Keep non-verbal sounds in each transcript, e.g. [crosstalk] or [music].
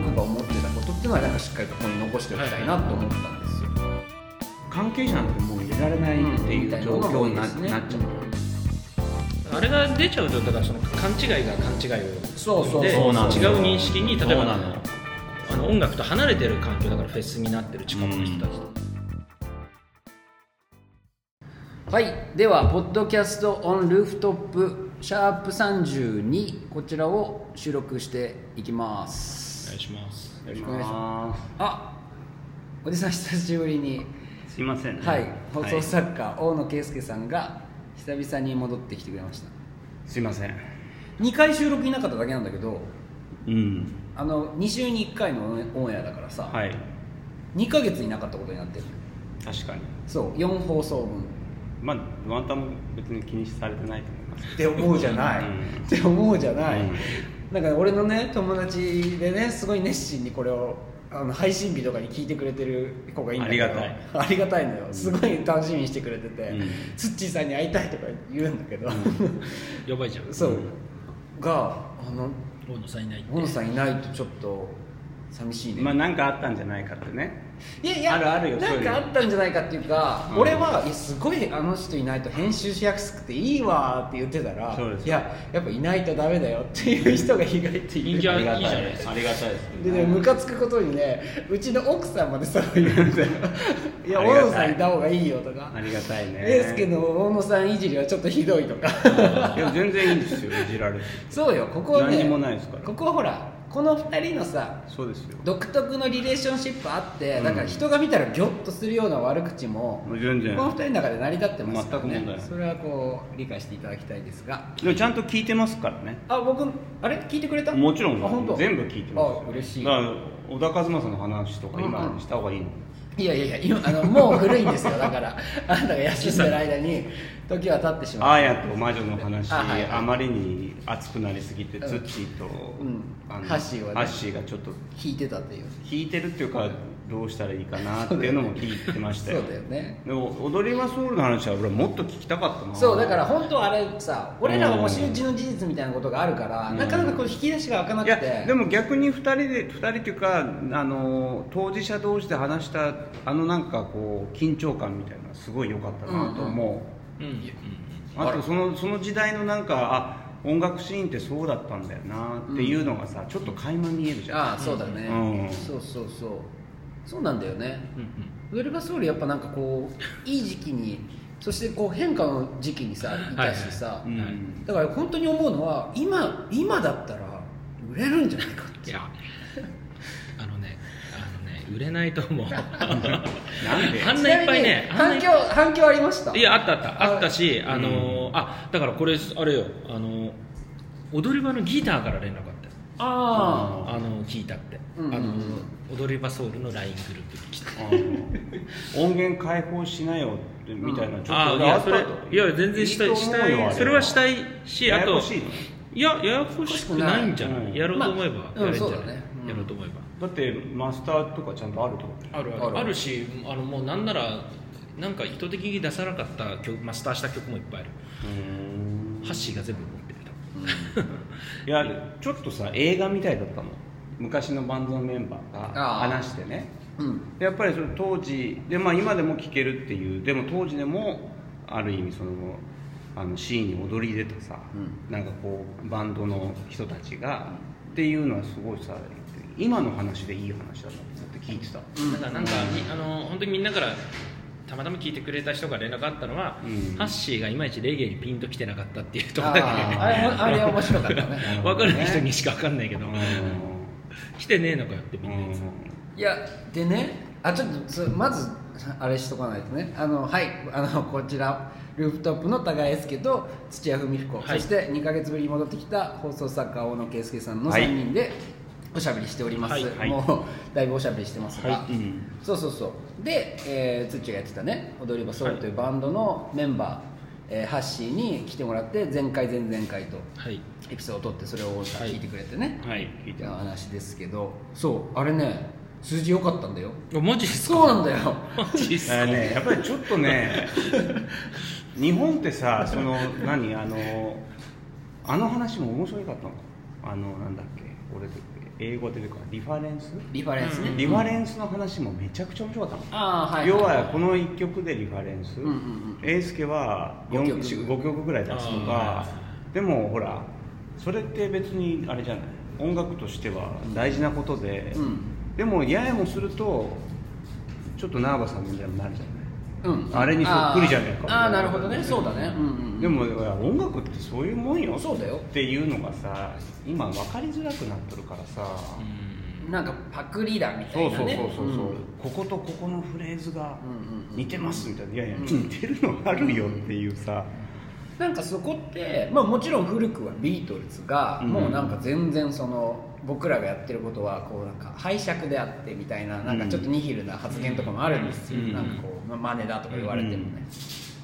僕が思ってたことっていうのはなんかしっかりここに残しておきたいなと思ったんですよ、関係者なんてもう入れられないっていう状況にな,、うんなっちゃう。あれが出ちゃうとだからその勘違いが勘違いをそうそうで違う認識に例えばあの音楽と離れてる環境だからフェスになってる近くの人たちと、はい。では「ポッドキャストオンルーフトップシャープ32」こちらを収録していきます。お願いします。よろしくお願いします。ああおじさん久しぶりに。ーすいませんね。はい放送作家、大野圭介さんが久々に戻ってきてくれました。すいません。2回収録いなかっただけなんだけどうん。あの2週に1回のオンエアだからさ、はい。2ヶ月いなかったことになってる。確かに。そう4放送分。まあワンタンも別に気にされてないと思います。って思うじゃない、うん。って思うじゃない、うんなんか俺のね友達でねすごい熱心にこれをあの配信日とかに聞いてくれてる子がいいんだけどありがたい。ありがたいのよ。すごい楽しみにしてくれてて、うん。ツッチーさんに会いたいとか言うんだけど、やばいじゃん。そう、うん。があの大野さんいないって。小野さんいないとちょっと寂しいね、まあ何かあったんじゃないかってね。いやいやあるあるよなんかあったんじゃないかっていうか、うん。俺はいやすごいあの人いないと編集しやすくていいわって言ってたらそうです。いややっぱいないとダメだよっていう人が意外といる。人気あありがたいいいじゃないです。ありがたいですでねムカつくことにねうちの奥さんまでそう言うんだよいやありがたい。大野さんいた方がいいよとか。ありがたいね。エースケの大野さんいじりはちょっとひどいとかいや全然いいんですよいじられてそうよここはね何にもないですからここはほらこの2人のさそうですよ。独特のリレーションシップあって、うん。だから人が見たらギョッとするような悪口も全然。この2人の中で成り立ってますからね。全くそれはこう理解していただきたいですが。でもちゃんと聞いてますからね。あ僕あれ？聞いてくれた？もちろんあ本当？全部聞いてますあ嬉しい。だから小田和正の話とかうん今した方がいいの、いやいやいや今あのもう古いんですよ。だからあなたが休んでる間に時は経ってしまう。アーヤと魔女の話あはいはい。あまりに熱くなりすぎてうん。ツッチーと、ん。あのハッシーはねハッシーがちょっと弾いてたっていう。弾いてるっていうかどうしたらいいかなっていうのも聞いてましたよ。そうだよね。でも踊りはソウルの話は俺はもっと聞きたかったな。そうだから本当あれさ俺らはもう周知の事実みたいなことがあるから、うん。なかなかこう引き出しが開かないくやてでも逆に2人で2人っていうかあの当事者同士で話したあのなんかこう緊張感みたいなのはすごい良かったなと思う、うん。うん。あとそのその時代のなんかあ音楽シーンってそうだったんだよなっていうのがさ、ちょっと垣間見えるじゃん。ああそうだね、うん。そうそうそうそうなんだよね。うんうん。ウェルバソウルやっぱなんかこう [laughs] いい時期にそしてこう変化の時期にさいたしさ、うん。はいだから本当に思うのは今今だったら売れるんじゃないかって。いやあのねあのね売れないと思う。なんで？[laughs] あんないっぱいね反響反響ありました？いやあったあった。ああったしあのーあだからこれあれよ。あのー踊り場のギターから連絡あった。よああの聞いたって、うん。うんうんあの踊り場ソウルの LINE グループに来た音源解放しなよってみたいな、ちょっあと俺ったいやそれいや全然したいいいとしたい。それはしたいしあとややこしいやややこしくないんじゃない、うん。やろうと思えばまあやれんじゃない、うんね。うん。やろうと思えば。だってマスターとかちゃんとあるってことあるある。あるしあのもうなんならなんか意図的に出さなかった曲マスターした曲もいっぱいある。ハッシーが全部持ってるいやちょっとさ映画みたいだったの。昔のバンドのメンバーが話してね。うん。でやっぱりその当時で、まあ、今でも聴けるっていうでも当時でもある意味そのあのシーンに踊り出たさ、うん。なんかこうバンドの人たちが、っていうのはすごいさ今の話でいい話だなって聞いてた、うん。だからなんか、みあの本当にみんなからたまたま聞いてくれた人が連絡あったのは、うん。ハッシーがいまいちレゲエにピンときてなかったっていうところだけあーあれ面白かったね。[laughs] 分かる人にしか分かんないけど、うん来てねえのかよってみんないやでねあちょっとそまずあれしとかないとね。あのはいあのこちらルーフトップの高江介と土屋文彦、はい。そして2か月ぶりに戻ってきた放送作家大野圭介さんのはい。3人でおしゃべりしております、はいはい。もうだいぶおしゃべりしてますが、はいうん。そうそうそう。で、えー、土屋がやってたね踊り場ソウルというバンドのメンバー、えーハッシーに来てもらって前回前々回とはい。エピソードを取ってそれを聞いてくれてね、はい聞いて話ですけど。そうあれね数字良かったんだよ。あマジですか？そうなんだよ。マジっすか、ね、やっぱりちょっとね [laughs] 日本ってさその何？あのあの話も面白かったの。あのなんだっけ？俺英語で出てくるリファレンス？リファレンスね、うん。リファレンスの話もめちゃくちゃ面白かったの、ああはい。要はこの1曲でリファレンス、英介は五5曲曲 ,5 曲ぐらい出すとかあでもほらそれって別にあれじゃない。音楽としては大事なことで、うん。でもややもするとちょっとナーバさんみたいになるじゃないうん。あれにそっくりじゃねえか。あーあーなるほどね。そうだね。うんうんでも音楽ってそういうもんよ。そうだよ。っていうのがさ今分かりづらくなってるからさ、なんかパクリだみたそそうそういうなねそうそう、ん。こことここのフレーズがうんうんうん。似てますみたいな、いやいやうん似てるのあるよっていうさ、なんかそこって、まあ、もちろん古くはビートルズが、うん。もうなんか全然その僕らがやってることはこうなんか拝借であってみたいななんかちょっとニヒルな発言とかもあるんですよ、うん。なんかこう、まあ、真似だとか言われてもね、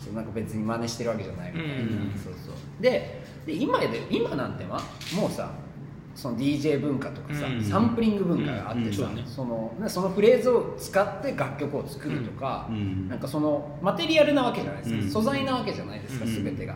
そうなんか別に真似してるわけじゃないみたいな、うん。そうそう。でで今で今なんてまもうさその DJ 文化とかさ、うん。サンプリング文化があってさ、うん。うん。そのねそのフレーズを使って楽曲を作るとか、うん。なんかそのマテリアルなわけじゃないですか、うん。素材なわけじゃないですか、うん。全てが。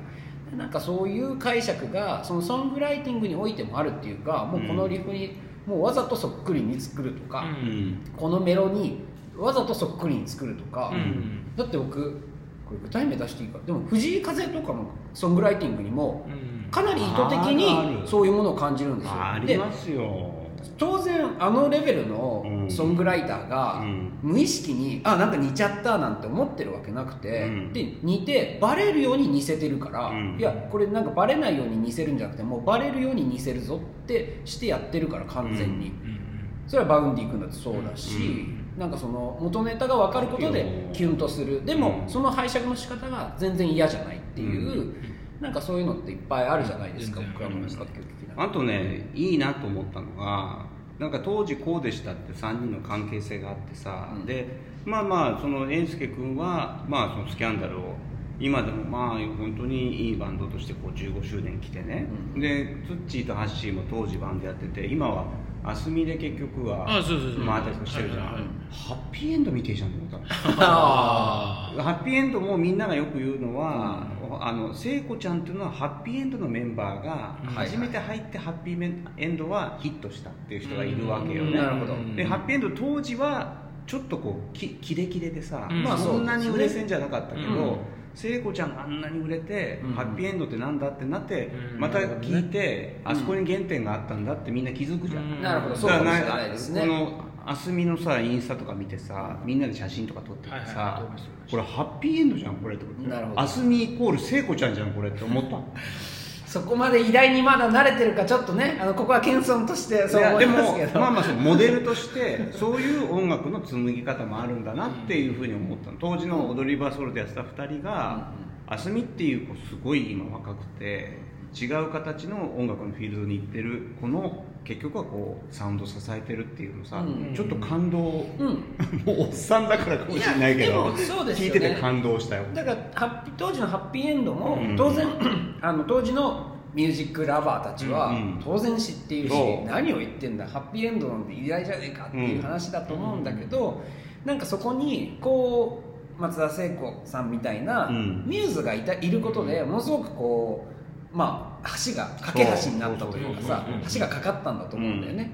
なんかそういう解釈がそのソングライティングにおいてもあるっていうかもうこのリフにもうわざとそっくりに作るとか、うん。このメロにわざとそっくりに作るとか、うん。だって僕これ具体名出していいか。でも藤井風とかもソングライティングにもうんかなり意図的にそういうものを感じるんですよ。でありますよ。当然あのレベルうのん。ソングライターがうん。無意識にあなんか似ちゃったなんて思ってるわけなくて、うん。で似てバレるように似せてるから、うん。いやこれなんかバレないように似せるんじゃなくてもうバレるように似せるぞってしてやってるから完全に、うん。それは Vaundy 君だってそうだし、なんかその元ネタが分かることでキュンとする。でも、うん。その拝借の仕方が全然嫌じゃないっていう、なんかそういうのっていっぱいあるじゃないですか僕らもあります楽曲的なあとねいいなと思ったのがなんか当時こうでしたって3人の関係性があってさ、うん。でまあまあその英介君は、まあ、そのスキャンダルを今でもまあ本当にいいバンドとしてこう15周年来てね、うん。でツッチーとハッシーも当時バンドやってて今はアスミで結局はあそうそうそう。回ったりとかしてるじゃん、はいはいはい。ハッピーエンドみてえじゃんと思ったハッピーエンドもみんながよく言うのは、あの聖子ちゃんっていうのはハッピーエンドのメンバーがうん初めて入ってハッピーエンドはヒットしたっていう人がいるわけようん。ね、なるほど。でハッピーエンド当時はちょっとこうきキレキレでさ、うん。まあ、そんなに売れ線じゃなかったけど、うん聖子ちゃんがあんなに売れて、うん。ハッピーエンドってなんだってなって、うん。また聞いて、うんあそこに原点があったんだってみんな気づくじゃん、うん。なるほど。そうだかもしれないですね。このあすみのさインスタとか見てさみんなで写真とか撮っててさ、これハッピーエンドじゃんこれってなるほど。あすみイコール聖子ちゃんじゃんこれって思った [laughs] そこまで偉大にまだ慣れてるかちょっとねあのここは謙遜としてそう思いますけど。まあまあそのモデルとしてそういう音楽の紡ぎ方もあるんだなっていうふうに思ったの。当時の踊り場ソロでやってた2人があすみっていう子すごい今若くて違う形の音楽のフィールドに行ってるこの結局はこうサウンドを支えてるっていうのさ、うん。ちょっと感動うん。[laughs] もうおっさんだからかもしれないけどね。聞いてて感動したよ。だからハッピー当時のハッピーエンドもうん。当然、[clears throat] あの当時のミュージックラバーたちはうん当然知っているし、そう。何を言ってんだハッピーエンドなんて偉大じゃねえかっていう話だと思うんだけど、なんかそこにこう松田聖子さん。みたいなうんミューズがいたいることでものすごくこうまあ橋が架け橋になったというかさ橋がかかったんだと思うんだよね、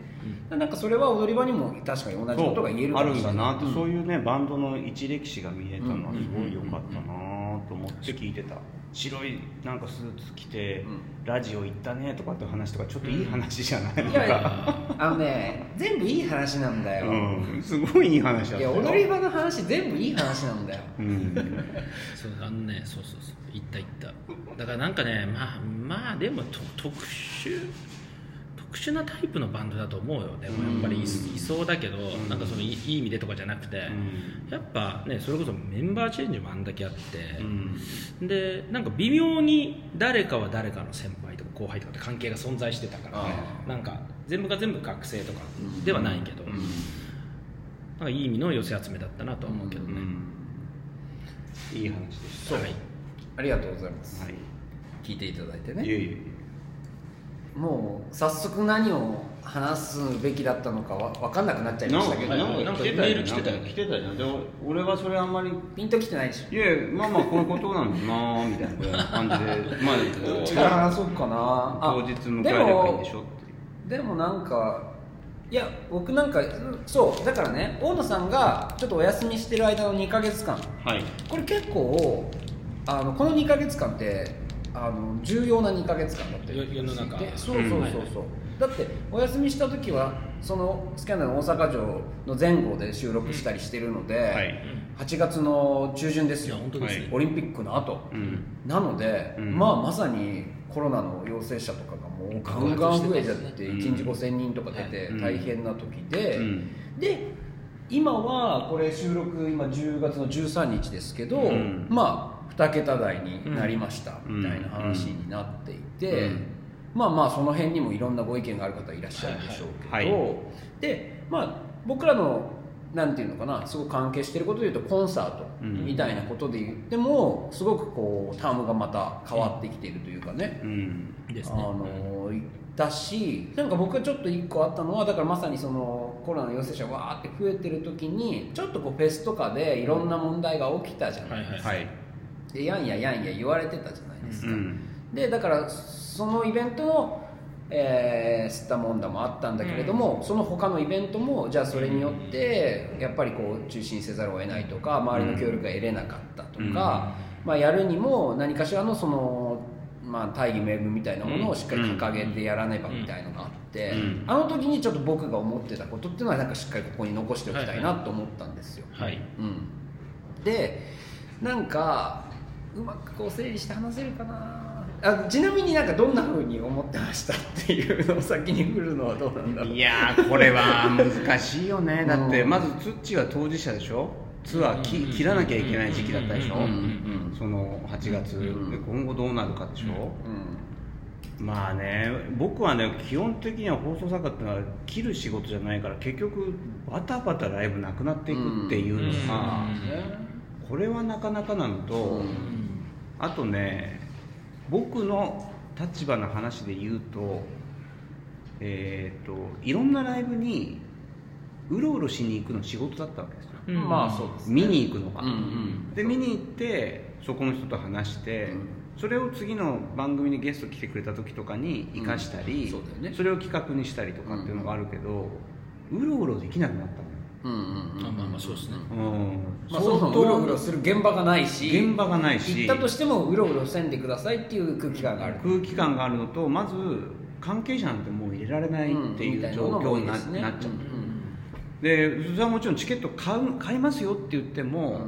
なんかそれは踊り場にも確かに同じことが言えるあるんだかもしれないなって、そういうねバンドの一歴史が見えたのはすごい良かったなと思って聞いてた白いなんかスーツ着て、うん。ラジオ行ったねとかって話とかちょっといい話じゃないのいやいか、や。あのね全部いい話なんだよ、うん、すごいいい話だった。よいや踊り場の話全部いい話なんだよ。うん。そうあのねそうそうそう。言った言った。だからなんかねまあまあでもと特殊特殊なタイプのバンドだと思うよでもやっぱりい,、いそうだけど、ん。なんかそのいいいい意味でとかじゃなくて、やっぱねそれこそメンバーチェンジもあんだけあって、うん。でなんか微妙に誰かは誰かの先輩とか後輩とかって関係が存在してたから、あなんか全部が全部学生とかではないけど、なんかいい意味の寄せ集めだったなとは思うけどね、うん。いい話でしそう。はい。ありがとうございます、たはい。聞いていただいていねえいえもう早速何を話すべきだったのかわ分かんなくなっちゃいましたけど。なんかメール来てたよ。ね来てたじゃんで俺はそれあんまりピンときてないでしょ。いやまあまあこういうことなんだなみたいな感じでまあどっちから話そうかな。あ当日迎えればいいんでしょってでもなんかいや僕なんかう。んそうだからね大野さんがちょっとお休みしてる間の2か月間はいこれ結構あのこの2か月間ってあの重要な2か月間だったりよ世の中。でそうそうそうそう、だってお休みした時はそのスキャンダルの大阪城の前後で収録したりしてるので、はい。8月の中旬ですよ。ね。オリンピックの後。うん。なので、うん。まあまさにコロナの陽性者とかがもうガンガン増えちゃってうん。1日5000人とか出てうん。大変な時で、うん。で今はこれ収録今10月の13日ですけど、うん。まあ2桁台になりましたうん。みたいな話になっていて、うん。まあまあその辺にもいろんなご意見がある方いらっしゃるでしょうけど、はい。はい。でまあ僕らのなんていうのかなすごく関係していることでいうとコンサートうんみたいなことで言ってもすごくこうタームがまた変わってきているというかね、うん。ですあねのだしなんか僕がちょっと一個あったのはだからまさにそのコロナの陽性者がわーって増えてる時にちょっとこうフェスとかでいろんな問題が起きたじゃない、はいはいはいでやんややんや言われてたじゃないですか、うんでだからそのイベントの、えー、吸ったもんだもあったんだけれども、その他のイベントもじゃあそれによってやっぱりこう中止にせざるを得ないとか周りの協力が得れなかったとか、まあ、やるにも何かしらのその、まあ、大義名分みたいなものをしっかり掲げてやらねばみたいのがあって、うん。あの時にちょっと僕が思ってたことっていうのはなんかしっかりここに残しておきたいなと思ったんですよ。はい。うん、でなんかうまくこう整理して話せるかな。あちなみになんかどんな風に思ってましたっていうのを先に振るのはどうなんだろう。いやーこれは難しいよね。だってうんまずツッチーは当事者でしょ。ツアーきうん切らなきゃいけない時期だったでしょ。その8月うんで今後どうなるかでしょうんまあね僕はね基本的には放送作家ってのは切る仕事じゃないから結局バタバタライブなくなっていくっていうのがうんこれはなかなかなのとうんあとね僕の立場の話で言うとえっ、といろんなライブにうろうろしに行くの仕事だったわけですよ。うん。まあそうですね。見に行くのが、うんうん。で見に行ってそこの人と話して、うん。それを次の番組にゲスト来てくれた時とかに生かしたり、うん。そうだよね。それを企画にしたりとかっていうのがあるけど、うろうろできなくなったのよ、うんうんまあまあまあそうですねうんまあ、そもそもうろうろする現場がないし現場がないし行ったとしてもうろうろせんでくださいっていう空気感がある空気感があるのとまず関係者なんてもう入れられないっていう状況にな,、っちゃうでそれはもちろんチケット買う買いますよって言っても、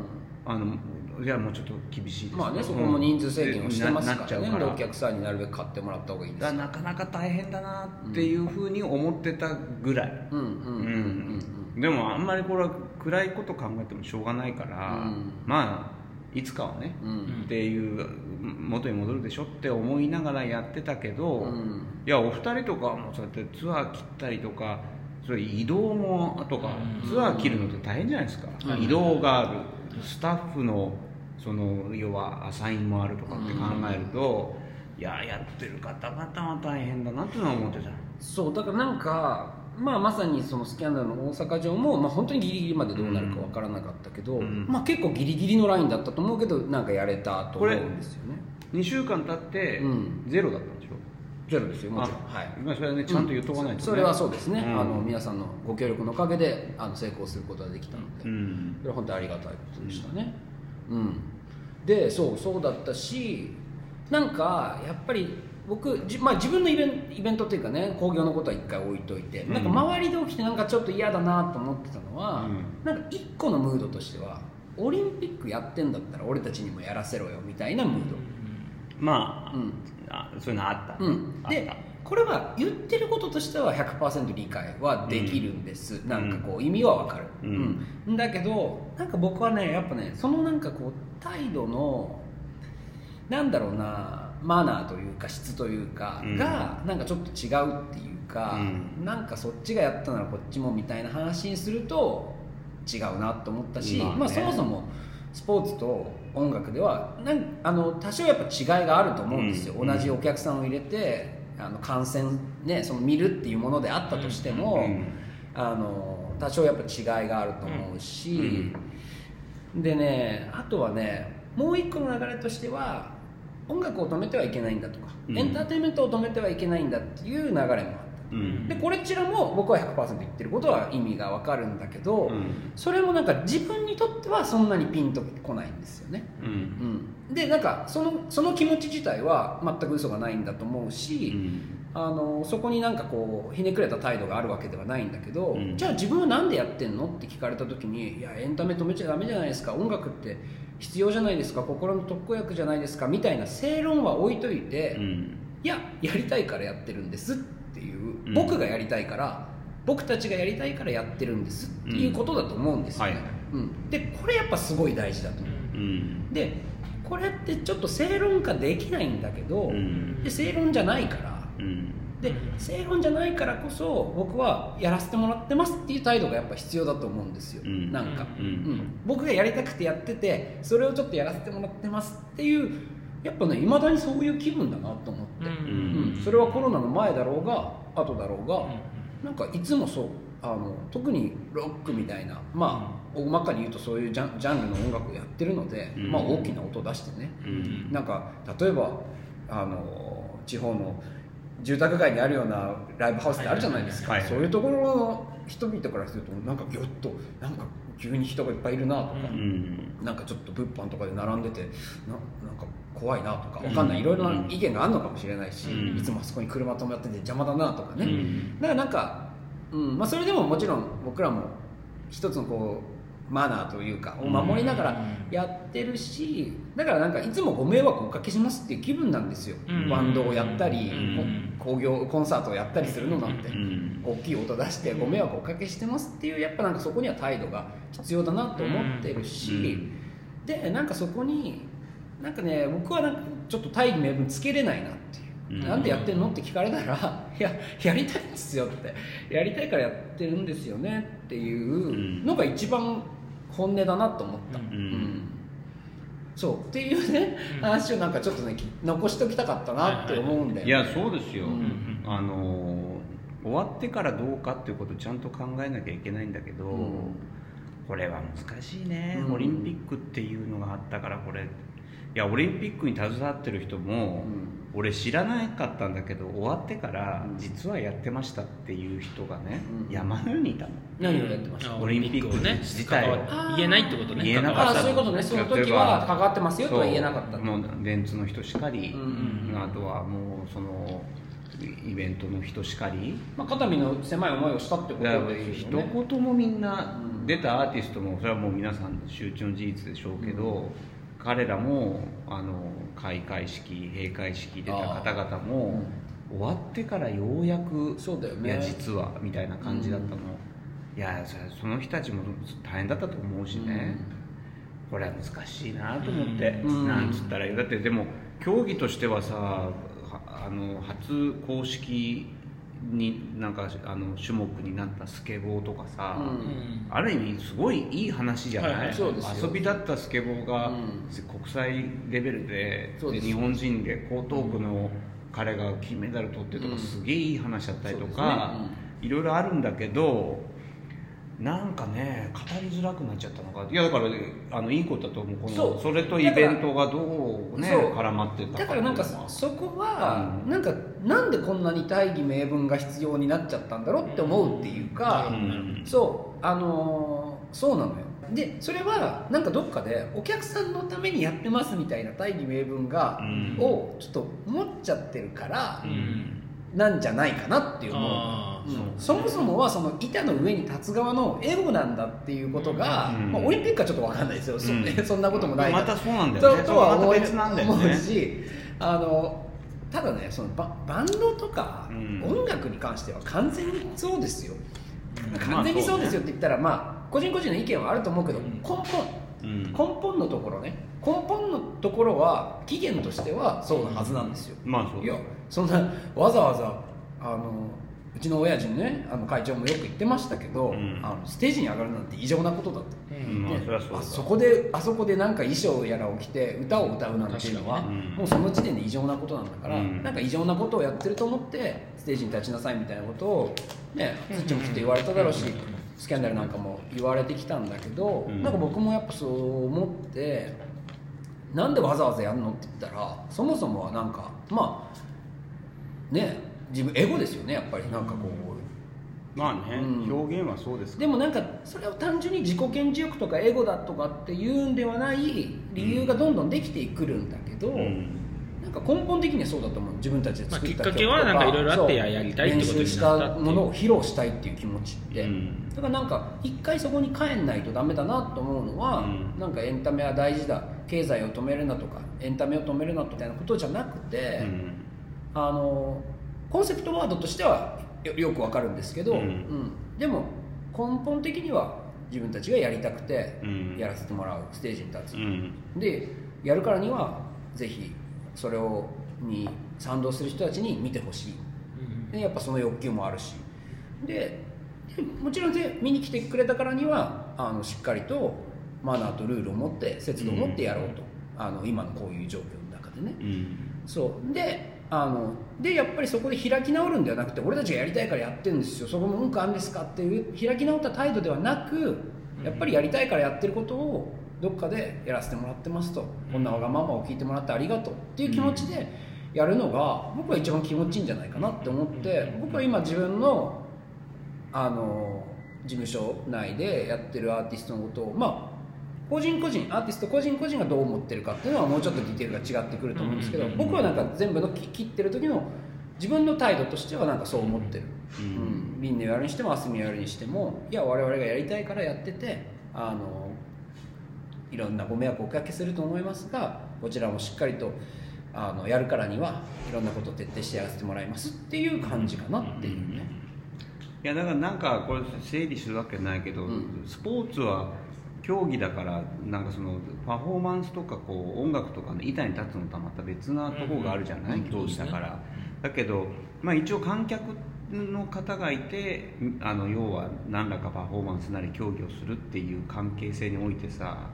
あのいやもうちょっと厳しいですまあねそこも人数制限をしてますなからねなっちゃうからお客さんになるべく買ってもらった方がいいですなかなか大変だなっていうふうに思ってたぐらい、うんうんうんうんでもあんまりこれは暗いこと考えてもしょうがないから、うん。まあいつかはね、うん。っていう元に戻るでしょって思いながらやってたけど、うん。いやお二人とかはもうそうやってツアー切ったりとかそれ移動もとか、うん。ツアー切るのって大変じゃないですか、うん。移動がある。スタッフのその要はアサインもあるとかって考えると、いややってる方々は大変だなっていうのは思ってた。そうだからなんかまあまさにそのスキャンダルの大阪城も、まあ、本当にギリギリまでどうなるかわからなかったけど、うん。まあ結構ギリギリのラインだったと思うけどなんかやれたと思うんですよね。2週間経ってうん。ゼロだったんでしょ、ゼロですよもちろん。あはい。まあそれはねちゃんと言っとかないと、ね。それはそうですね、うん。あの皆さんのご協力のおかげであの成功することができたので、うん。それは本当にありがたいことでしたね。うん、でそうそうだったしなんかやっぱり僕じ、まあ、自分のイベンイベントっていうかね興行のことは一回置いといて、うん。なんか周りで起きてなんかちょっと嫌だなと思ってたのは、うん。なんか一個のムードとしてはオリンピックやってんだったら俺たちにもやらせろよみたいなムード、まあ,、うん。あそういうのあった、うん、でこれは言ってることとしては100%理解はできるんです、なんかこう意味はわかる、うん。うん。だけどなんか僕はねやっぱねそのなんかこう態度のなんだろうなマナーというか質というかうん。がなんかちょっと違うっていうか、うん。なんかそっちがやったならこっちもみたいな話にすると違うなと思ったし、まあね。まあ、そもそもスポーツと音楽ではなんあの多少やっぱ違いがあると思うんですよ、うん。同じお客さんを入れてあの観戦、ね、その見るっていうものであったとしても、うん。あの多少やっぱ違いがあると思うし、でねあとはねもう一個の流れとしては音楽を止めてはいけないんだとか、うん。エンターテインメントを止めてはいけないんだっていう流れもあったうん。でこれちらも僕は100%言ってることは意味が分かるんだけど、うん。それもなんか自分にとってはそんなにピンとこないんですよね、うん。うん、でなんかそのその気持ち自体は全く嘘がないんだと思ううし、ん。あのそこになんかこうひねくれた態度があるわけではないんだけど、うん。じゃあ自分は何でやってんの？って聞かれた時にいやエンタメ止めちゃダメじゃないですか。音楽って必要じゃないですか。心の特効薬じゃないですか。みたいな正論は置いといて、うん。いややりたいからやってるんですっていう、うん。僕がやりたいから僕たちがやりたいからやってるんですっていうことだと思うんですよね、はいはい。うん、でこれやっぱすごい大事だと思う。うん。でこれってちょっと正論化できないんだけど、うん。で正論じゃないから。うん。で正論じゃないからこそ僕はやらせてもらってますっていう態度がやっぱ必要だと思うんですよ、うん。なんか、うん。うん。僕がやりたくてやっててそれをちょっとやらせてもらってますっていうやっぱねいまだにそういう気分だなと思って、うん。うん。それはコロナの前だろうが後だろうが、なんかいつもそうあの特にロックみたいなまあ大まかに言うとそういうジャンジャンルの音楽をやってるので、うん。まあ、大きな音出してね、うん。なんか例えばあの地方の住宅街にあるようなライブハウスってあるじゃないですか、はい。そういうところの人々からするとなんかギョッとなんか急に人がいっぱいいるなとか、うん。なんかちょっと物販とかで並んでてななんか怖いなとかわかんない。いろいろな意見があるのかもしれないし、うん。いつもあそこに車止まってて邪魔だなとかね、うんだからなんか、うんまあ、それでももちろん僕らも一つのこうマナーというかを守りながらやってるしだからなんかいつもご迷惑をおかけしますっていう気分なんですよ、うん。バンドをやったり、うん。こ興行コンサートをやったりするのなんて、うん。大きい音出してご迷惑をおかけしてますっていうやっぱなんかそこには態度が必要だなと思ってるし、うん。でなんかそこになんかね僕はなんかちょっと大義名分つけれないなっていう、うん。なんでやってんのって聞かれたらいややりたいんですよって。やりたいからやってるんですよねっていうのが一番本音だなと思った、うん。うん。そう。っていうね話をなんかちょっとねき残しておきたかったなって思うんだよねいやそうですよ、うん。あのー終わってからどうかっていうことをちゃんと考えなきゃいけないんだけど、うん。これは難しいね、うん。オリンピックっていうのがあったからこれいやオリンピックに携わってる人も、俺知らなかったんだけど終わってからうん。実はやってましたっていう人がね、うん。山のようにいたの。何をやってました、あオリンピックをね自体。を言えないってことね。言えなかった。そういうことね。その時は関わってますよとは言えなかった。もう電通の人しかり、うんうんあとはもうそのイベントの人しかり。まあ、肩身の狭い思いをしたってことです一よね。言もみんなうん。出たアーティストもそれはもう皆さん周知の事実でしょうけど、彼らもあの開会式閉会式出た方々も終わってからようやくそうだよね。いや実はみたいな感じだったの、いやそその人たちも大変だったと思うしね、これは難しいなと思って、うん。なんつったらいいだって。でも競技としてはさはあの初公式になんかあの種目になったスケボーとかさ、うん。ある意味すごいいい話じゃない、はいはい。遊びだったスケボーがうん。国際レベルで,、です。日本人で江東区の彼が金メダル取ってとか、うん。すげえいい話だったりとか、いろいろあるんだけどなんかね語りづらくなっちゃったのか。いやだからあのいいことだと思うこのそれとイベントがどうね絡まってただからなんかそこはうん。なんかなんでこんなに大義名分が必要になっちゃったんだろうって思うっていうか、うん。そう。あのーそうなのよ。でそれはなんかどっかでお客さんのためにやってますみたいな大義名分が、うん。をちょっと持っちゃってるから、うんなんじゃないかなっていう思ううん。そもそもはその板の上に立つ側のエゴなんだっていうことが、うん。まあ、オリンピックはちょっと分かんないですよ、そうん。[laughs] そんなこともない。またそうなんだよね。ととは思うね。しあのただねそのババンドとかうん。音楽に関しては完全にそうですよ、うん完全にそうですよって言ったらまあ個人個人の意見はあると思うけど根本。うん。根本のところね。根本のところは起源としてはそうなはずなんですよ。まあそういやそんなわざわざあのうちの親父ねあの会長もよく言ってましたけど、うん。あのステージに上がるなんて異常なことだと、うん。まあねそこであそこでなんか衣装やらを着て歌を歌うなんていうのは、ねもうその時点で異常なことなんだから、うん。なんか異常なことをやってると思ってステージに立ちなさいみたいなことをね土もきっと言われただろうし、スキャンダルなんかも言われてきたんだけど、うん。なんか僕もやっぱそう思ってなんでわざわざやるのって言ったらそもそもはなんかまあね自分エゴですよねやっぱりなんかこまあね、うん。表現はそうですうでもなんかそれを単純に自己顕示欲とかエゴだとかっていうんではない理由がどんどんできてくるんだけど、うん。なんか根本的にはそうだと思う。自分たちで作ったまあきっかけはなんかいろいろあってややりたいってこと練習したものを披露したいっていう気持ちって、うん。だからなんか一回そこに帰んないとダメだなと思うのは、うんなんかエンタメは大事だ。経済を止めるなとかエンタメを止めるなみたいなことじゃなくて、うん。あのコンセプトワードとしてはよよくわかるんですけど、うん。うん。でも根本的には自分たちがやりたくてうん。やらせてもらうステージに立つ、うん。でやるからにはぜひそれをに賛同する人たちに見てほしい。でやっぱその欲求もあるし。ででもちろんで見に来てくれたからにはあのしっかりとマナーとルールを持って節度を持ってやろうと、あの今のこういう状況の中でね、うん。そう。であのでやっぱりそこで開き直るんではなくて俺たちがやりたいからやってるんですよ。そこも文句あるんですかっていう開き直った態度ではなくやっぱりやりたいからやってることをどっかでやらせてもらってますと、こんなわがままを聞いてもらってありがとう。っていう気持ちでやるのが僕は一番気持ちいいんじゃないかなって思って僕は今自分のあの事務所内でやってるアーティストのことをまあ個人個人アーティスト個人個人がどう思ってるかっていうのはもうちょっとディテールが違ってくると思うんですけどうん僕はなんか全部のき切ってる時の自分の態度としてはなんかそう思ってる、ううん。ん、リンネをやるにしてもアスミをやるにしてもいや我々がやりたいからやっててあのいろんなご迷惑をおかけすると思いますがこちらもしっかりとあのやるからにはいろんなことを徹底してやらせてもらいますっていう感じかなっていうね、いやだからなんかこれ整理するわけないけど、うん。スポーツは競技だからなんかそのパフォーマンスとかこう音楽とかの板に立つのとはまた別なところがあるじゃない、うん競技だから、だけど、まあ、一応観客の方がいてあの要は何らかパフォーマンスなり競技をするっていう関係性においてさ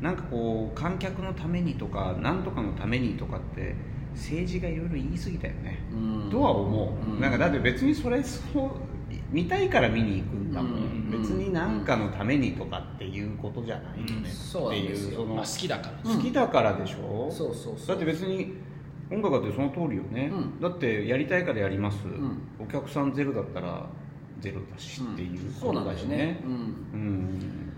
なんかこう観客のためにとか何とかのためにとかって政治がいろいろ言い過ぎだよね、うん。とは思う、うん。なんかだって別にそれそう見たいから見に行くんだもん、うん別に何かのためにとかっていうことじゃないよね、っていうそのまあ好きだから。うん。好きだからでしょ、そうそうそう。だって別に音楽だってその通りよね、うん。だってやりたいからやります、ん。お客さんゼロだったらゼロだしっていうそうなんだよね、うん。うん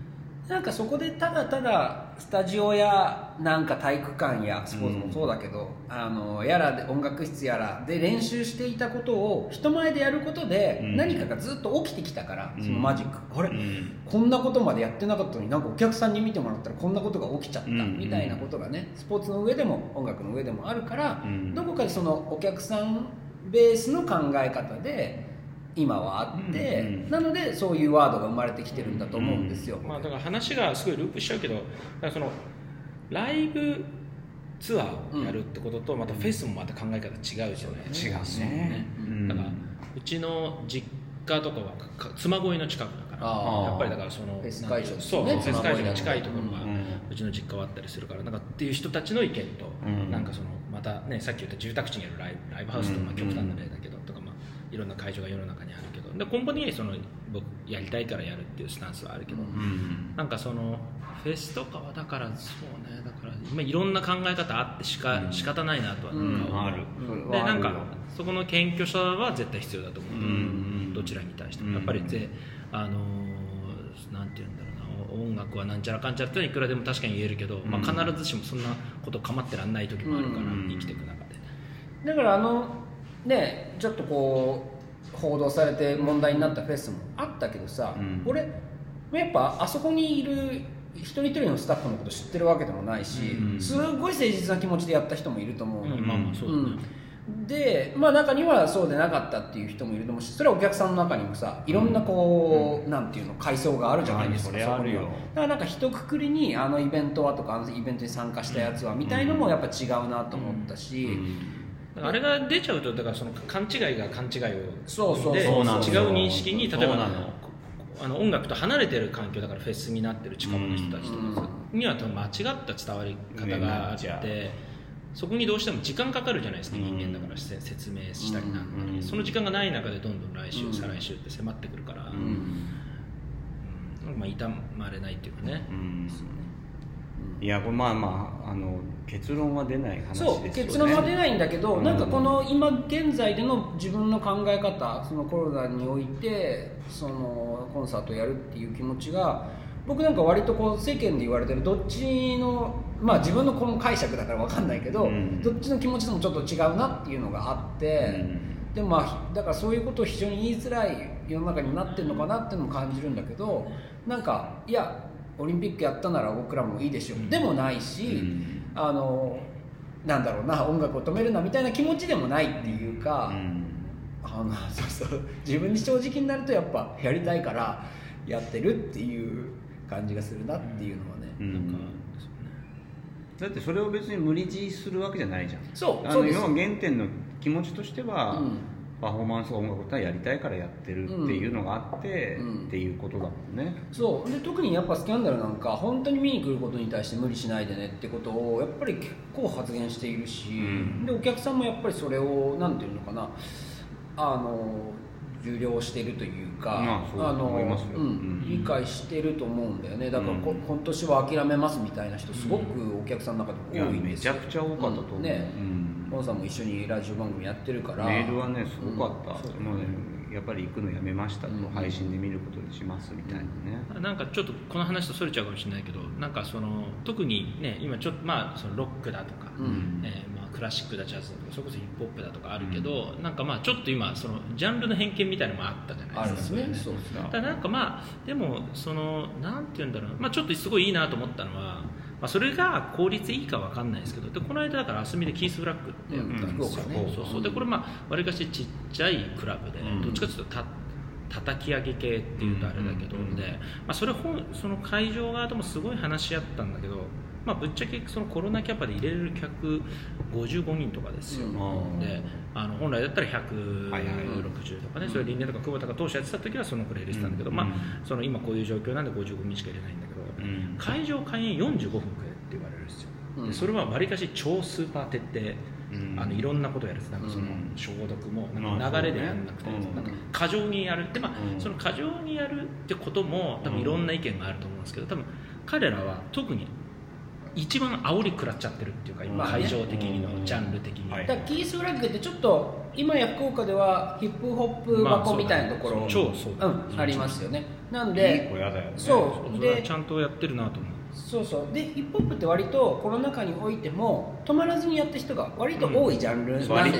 なんかそこでただただスタジオやなんか体育館やスポーツもそうだけど、あのやらで音楽室やらで練習していたことを人前でやることでうん。何かがずっと起きてきたから、うん。そのマジック。あれ、うん。こんなことまでやってなかったのになんかお客さんに見てもらったらこんなことが起きちゃったうん。みたいなことがねスポーツの上でも音楽の上でもあるから、うん。どこかでそのお客さんベースの考え方で今はあって、うんうんなのでそういうワードが生まれてきてるんだと思うんですよ、まあ、だから話がすごいループしちゃうけどそのライブツアーをやるってことと、またフェスもまた考え方違うじゃない。ですか、違うね。うん。だからうちの実家とかはか妻恋の近くだからやっぱりだからそのフェス会場ね。そうフェス会場に妻恋の近いところがうん。うちの実家はあったりするからなんかっていう人たちの意見と、うん。なんかそのまたねさっき言った住宅地にあるライブライブハウスとまあ極端な例だけど、とかまあいろんな会場が世の中にあるけど。で根本的にその僕やりたいからやるっていうスタンスはあるけど、うん。なんかそのフェスとかはだからそうね。だから今いろんな考え方あってしか、うん。仕方ないなとはなんか思う、ある。それはでなんかそこの謙虚さは絶対必要だと思う、うん。どちらに対してうん。もやっぱりぜあのーなんて言うんだろうな。音楽はなんちゃらかんちゃらっていくらでも確かに言えるけど、まあ、必ずしもそんなこと構ってらんない時もあるから、うん。生きていく中で。だからあのねちょっとこう報道されて問題になったフェスもあったけどさ、うん。俺やっぱあそこにいる一人一人のスタッフのこと知ってるわけでもないし、うん。すごい誠実な気持ちでやった人もいると思うの、うん。まあまあそうだね、うんでまあ中にはそうでなかったっていう人もいると思うしそれはお客さんの中にもさいろんなこう、なんていうの階層があるじゃないですか、そだからなんか一括りにあのイベントはとかあのイベントに参加したやつはみたいのもやっぱ違うなと思ったし、だからあれが出ちゃうとだからその勘違いが勘違いをそうそうそうで違う認識に例えばあの音楽と離れてる環境だからフェスになってる近くの人たちとかには多分間違った伝わり方があなってそこにどうしても時間かかるじゃないですか人間だからせ説明したりなんだうん。りその時間がない中でどんどん来週うん。再来週って迫ってくるからまあ痛まれないっていうかね。うんいやこれまあまああの結論は出ない話ですよね。そう結論は出ないんだけど、うん。なんかこの今現在での自分の考え方そのコロナにおいてそのコンサートをやるっていう気持ちが僕なんか割とこう世間で言われてるどっちのまあ自分のこの解釈だから分かんないけど、うん。どっちの気持ちでもちょっと違うなっていうのがあって、でもまあだからそういうことを非常に言いづらい世の中になってるのかなっていうのも感じるんだけどなんかいやオリンピックやったなら僕らもいいでしょう、でもないし、うん。あのなんだろうな音楽を止めるなみたいな気持ちでもないっていうか、うん。あの [laughs] そうそう自分に正直になるとやっぱやりたいからやってるっていう感じがするなっていうのはね、うん。なんかだってそれを別に無理強いするわけじゃないじゃん。そうそう要は原点の気持ちとしては、うんパフォーマンス音楽ってやりたいからやってるっていうのがあって、うん。っていうことだもんね。そう。で特にやっぱスキャンダルなんか本当に見に来ることに対して無理しないでねってことをやっぱり結構発言しているし、うん。でお客さんもやっぱりそれをなんていうのかな。あの受領してるというか、まあそうだと思いますよ。うん。うん。理解してると思うんだよね。だからこ、うん。今年は諦めますみたいな人すごくお客さんの中でも多いんですよめちゃくちゃ多かったと思う、うん。ね。うんポンさんも一緒にラジオ番組やってるから。メールはねすごかった、うん。そう。もうねやっぱり行くのやめましたと、うん。配信で見ることにしますみたいなね、なんかちょっとこの話とそれちゃうかもしれないけどなんかその特にね今ちょっとまあそのロックだとか、うん。えーまあ、クラシックだジャズだとかそれこそヒップホップだとかあるけど、なんかまあちょっと今そのジャンルの偏見みたいなのもあったじゃないですかね。そうですだなんかまあでもそのなんて言うんだろう、まあ、ちょっとすごいいいなと思ったのは、まあ、それが効率いいかわかんないですけどでこの間だからアスミでキースフラッグってやったんですよ、うんそうそう。でこれまあわりかしちっちゃいクラブで、うん。どっちかというとた叩き上げ系っていうとあれだけど、うん。で、まあ、それ本その会場側ともすごい話し合ったんだけど、まあ、ぶっちゃけそのコロナキャパで入れれる客55人とかですよ、うん。であの本来だったらはいはい160とかね、それ林年とか久保田が当初やってた時はそのくらい入れてたんだけど、まあ、その今こういう状況なんで55人しか入れないんだけど、うん。会場開演45分くれって言われるんですよ、うん。でそれはわりかし超スーパー徹底うん。あのいろんなことをやるなんかそのうん。消毒もまあなんか流れでやんなくて、なんか過剰にやるで、まあうん。その過剰にやるってことも多分いろんな意見があると思うんですけど多分彼らは特に一番煽り食らっちゃってるっていうか今会場的にのうん。ジャンル的に、はい。だキースフラッグってちょっと今や福岡ではヒップホップ箱みたいなところ、超そうう。ん、ありますよね。なんで子やだよね。そう。でちゃんとやってるなと思う。そうそう。でヒップホップって割とコロナ禍においても止まらずにやった人が割と多いジャンルなんですよ、割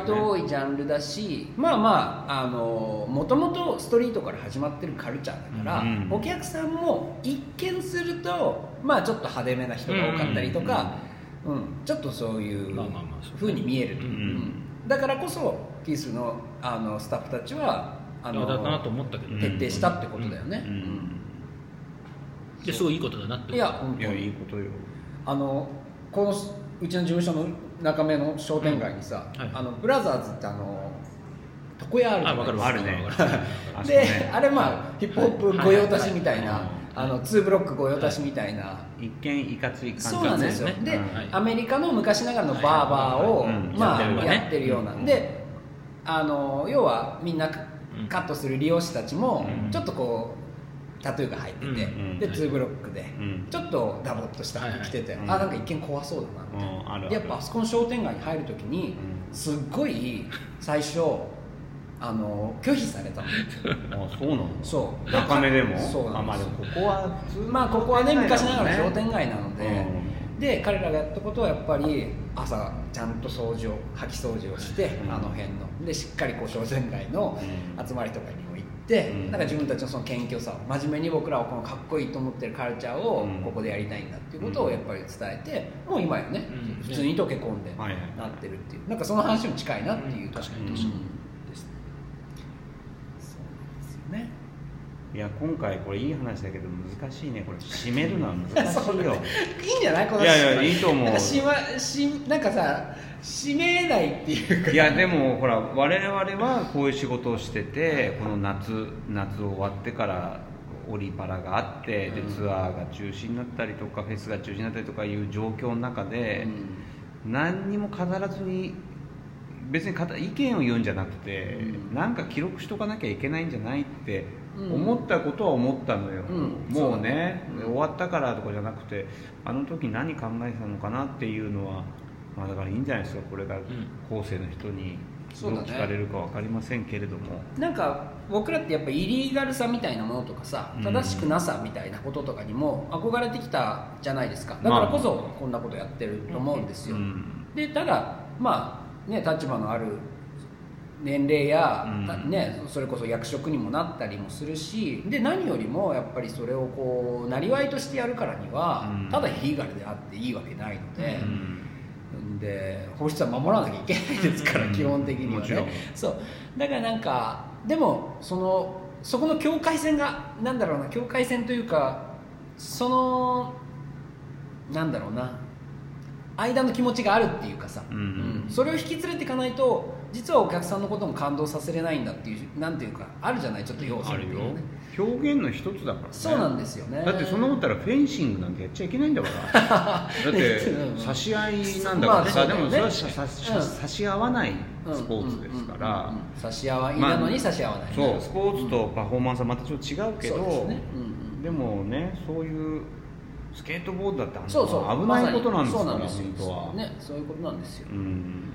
と多いジャンルだしまあまああのもともとストリートから始まってるカルチャーだから、うん。お客さんも一見するとまあちょっと派手めな人が多かったりとか、うんちょっとそういうまあまあまあそう。風に見える。と、うん。うん。だからこそキースのあのスタッフたちはあのだなと思ったけど、うん徹底したってことだよね、うんですごいいいことだなって。いや本いや当に。いいことよ。あのこのうちの事務所の中目の商店街にさ、うん。はい。あのブラザーズってあの床屋あるじゃないですか。あるね分かる。分かるで、あれまあヒップホップ御用達みたいな、はいはいあの2ブロック御用達みたいな、一見いかつい感じそうなんですよ、ねで、アメリカの昔ながらのバーバーを、まあやってるような、うんであの要はみんなうん。カットする利用者たちも、うん。ちょっとこうタトゥーが入ってて、うんうんで2ブロックで、うん。ちょっとダボっとした服着てて、はいはい。あなんか一見怖そうだなみたいな、うんやっぱあそこの商店街に入るときに、うすっごい最初あの拒否されたの。[laughs] あそうなの？そう。中目でも？そうなんです。あまあここは [laughs] まあここはね昔ながらの商ね。店街なので、で彼らがやったことはやっぱり朝ちゃんと掃除を掃き掃除をして、うん。あの辺の。でしっかりこう商店街のうん。集まりとかにも行って、うん。なんか自分たちのその謙虚さを真面目に僕らはこのかっこいいと思ってるカルチャーをうん。ここでやりたいんだっていうことをやっぱり伝えてもう今やね、うん。普通に溶け込んではいはいなってるっていう。なんかその話も近いなっていう、うん。確かに確かにうんですねそうなんですよね。いや今回これいい話だけど難しいね。これ締めるのは [laughs] 難しいよ。いいんじゃない？このいやいやいいと思う。なんかしましなんかさ締めないっていうか。いやでもほら我々はこういう仕事をしててこの夏夏終わってからオリパラがあってでうん。ツアーが中止になったりとかフェスが中止になったりとかいう状況の中で何にも飾らずに別に意見を言うんじゃなくてうん。なんか記録しとかなきゃいけないんじゃないってうん。思ったことは思ったのよ、うん。もうねそうだね。終わったからとかじゃなくてあの時何考えてたのかなっていうのはまあだからいいんじゃないですかこれが後世の人にどそう聞かれるか分かりませんけれども、なんか僕らってやっぱイリーガルさみたいなものとかさうん。正しくなさみたいなこととかにも憧れてきたじゃないですか。だからこそこんなことやってると思うんですよ、うん。でただまあね立場のある年齢や、うん。たね、それこそ役職にもなったりもするしで何よりもやっぱりそれをこうなりわいとしてやるからには、うん。ただイリーガルであっていいわけないので、うん。で法律は守らなきゃいけないですから、うん。基本的にはね。そう。だからなんかでもそのそこの境界線がなんだろうな境界線というかそのなんだろうな間の気持ちがあるっていうかさ、うん。それを引き連れていかないと実はお客さんのことも感動させれないんだっていうなんていうかあるじゃない？ちょっと要素あるよっていうのね。表現の一つだからね。そうなんですよね。だってそんなことったらフェンシングなんてやっちゃいけないんだから。[laughs] だってうん。差し合いなんだから。さ、まあでもそれは差し合わないスポーツですから、うん。うん。差し合わいまあなのに差し合わない、そうスポーツとパフォーマンスはまたちょっと違うけど、でもねそういうスケートボードだってそうそう。危ないことなんですから、まそうなんですよ。本当は、ねそういうことなんですよ。うん。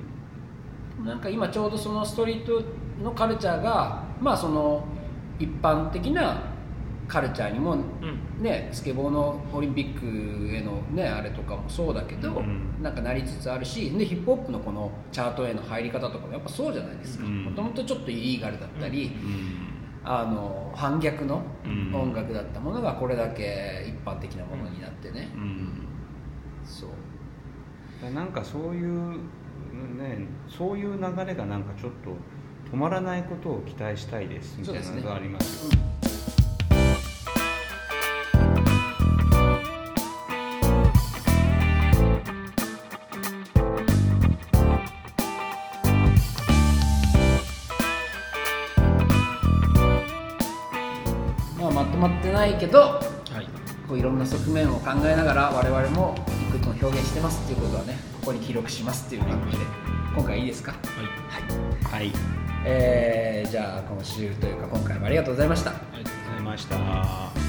なんか今ちょうどそのストリートのカルチャーがまあその一般的なカルチャーにもうん。ねスケボーのオリンピックへのねあれとかもそうだけど、うん。なんかなりつつあるしでヒップホップのこのチャートへの入り方とかもやっぱそうじゃないですか。うん。もともとちょっとイリーガルだったり、うんあの反逆のうん。音楽だったものがこれだけ一般的なものになってね、うん。そう。なんかそういうねそういう流れがなんかちょっと止まらないことを期待したいですみたいなのがありますよないけどはい。こういろんな側面を考えながら我々もいくつも表現してますっていうことはねここに記録しますっていう感じで今回いいですか？はい。はい。えー、じゃあ今週というか今回もありがとうございました。ありがとうございました